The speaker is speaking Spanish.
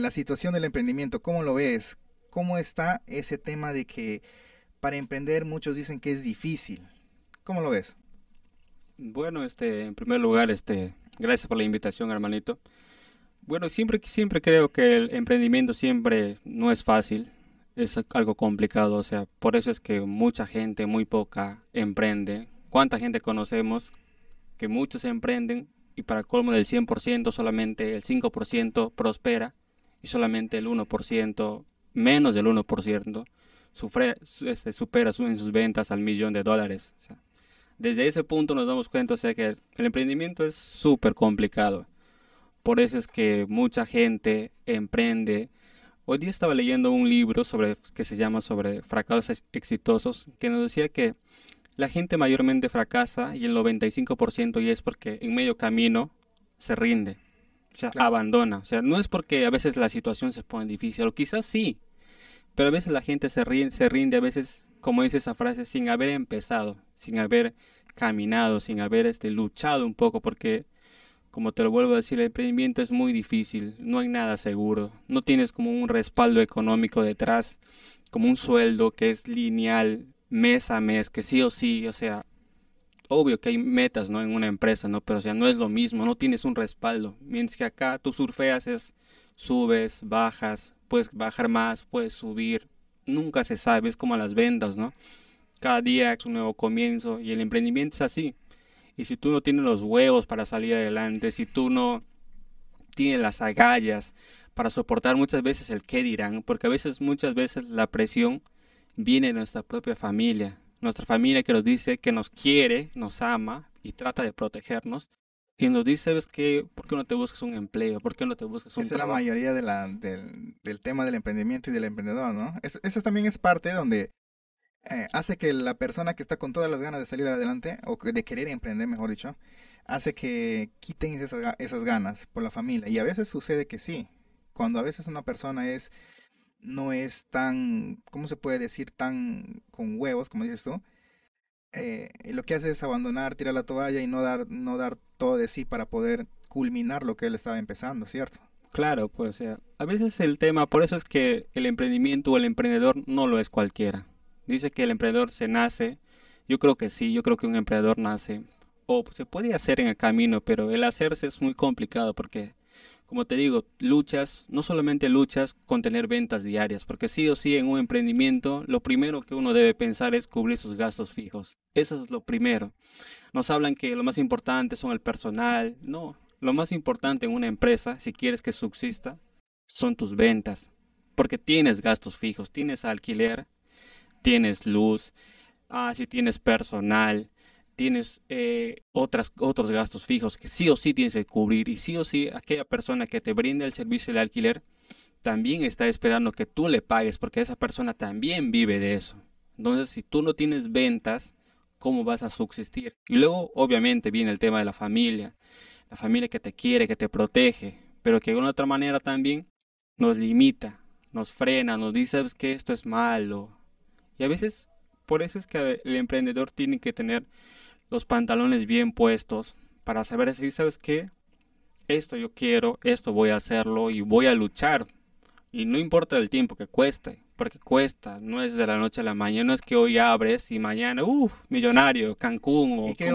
La situación del emprendimiento, ¿cómo lo ves? ¿Cómo está ese tema de que para emprender muchos dicen que es difícil? ¿Cómo lo ves? Bueno, este, en primer lugar, este, gracias por la invitación, hermanito. Bueno, siempre, siempre creo que el emprendimiento siempre no es fácil, es algo complicado, o sea, por eso es que mucha gente, muy poca, emprende. ¿Cuánta gente conocemos que muchos emprenden y para colmo del 100% solamente el 5% prospera y solamente el 1%, menos del 1%, sufre, este, supera en sus ventas al millón de dólares. desde ese punto nos damos cuenta o sea, que el emprendimiento es súper complicado. Por eso es que mucha gente emprende. Hoy día estaba leyendo un libro sobre que se llama sobre fracasos exitosos que nos decía que la gente mayormente fracasa y el 95% y es porque en medio camino se rinde, o sea, abandona. O sea, no es porque a veces la situación se pone difícil, o quizás sí, pero a veces la gente se rinde, se rinde a veces, como dice esa frase, sin haber empezado, sin haber caminado, sin haber este, luchado un poco, porque como te lo vuelvo a decir, el emprendimiento es muy difícil, no hay nada seguro, no tienes como un respaldo económico detrás, como un sueldo que es lineal, mes a mes, que sí o sí, o sea, obvio que hay metas, ¿no? En una empresa, ¿no? Pero, o sea, no es lo mismo, no tienes un respaldo. Mientras que acá tú surfeas es, subes, bajas, puedes bajar más, puedes subir, nunca se sabe, es como las ventas, ¿no? Cada día es un nuevo comienzo y el emprendimiento es así. Y si tú no tienes los huevos para salir adelante, si tú no tienes las agallas para soportar muchas veces el qué dirán, porque a veces, muchas veces la presión viene de nuestra propia familia, nuestra familia que nos dice que nos quiere, nos ama y trata de protegernos. Y nos dice, ¿sabes qué? ¿Por qué no te buscas un empleo? ¿Por qué no te buscas un Esa es la mayoría de la, del, del, tema del emprendimiento y del emprendedor, ¿no? Eso también es parte donde eh, hace que la persona que está con todas las ganas de salir adelante, o de querer emprender, mejor dicho, hace que quiten esas, esas ganas por la familia. Y a veces sucede que sí. Cuando a veces una persona es no es tan, ¿cómo se puede decir? Tan con huevos, como dices tú. Eh, lo que hace es abandonar, tirar la toalla y no dar, no dar todo de sí para poder culminar lo que él estaba empezando, ¿cierto? Claro, pues a veces el tema, por eso es que el emprendimiento o el emprendedor no lo es cualquiera. Dice que el emprendedor se nace, yo creo que sí, yo creo que un emprendedor nace, o se puede hacer en el camino, pero el hacerse es muy complicado porque como te digo, luchas, no solamente luchas con tener ventas diarias, porque sí o sí en un emprendimiento lo primero que uno debe pensar es cubrir sus gastos fijos. Eso es lo primero. Nos hablan que lo más importante son el personal. No, lo más importante en una empresa, si quieres que subsista, son tus ventas, porque tienes gastos fijos, tienes alquiler, tienes luz, ah, si tienes personal, tienes eh, otras, otros gastos fijos que sí o sí tienes que cubrir y sí o sí aquella persona que te brinda el servicio de alquiler también está esperando que tú le pagues porque esa persona también vive de eso. Entonces, si tú no tienes ventas, ¿cómo vas a subsistir? Y luego, obviamente, viene el tema de la familia. La familia que te quiere, que te protege, pero que de una otra manera también nos limita, nos frena, nos dice que esto es malo. Y a veces, por eso es que el emprendedor tiene que tener los pantalones bien puestos para saber si, ¿sabes qué? Esto yo quiero, esto voy a hacerlo y voy a luchar. Y no importa el tiempo que cueste, porque cuesta, no es de la noche a la mañana, no es que hoy abres y mañana, uff, millonario, Cancún o... Y que,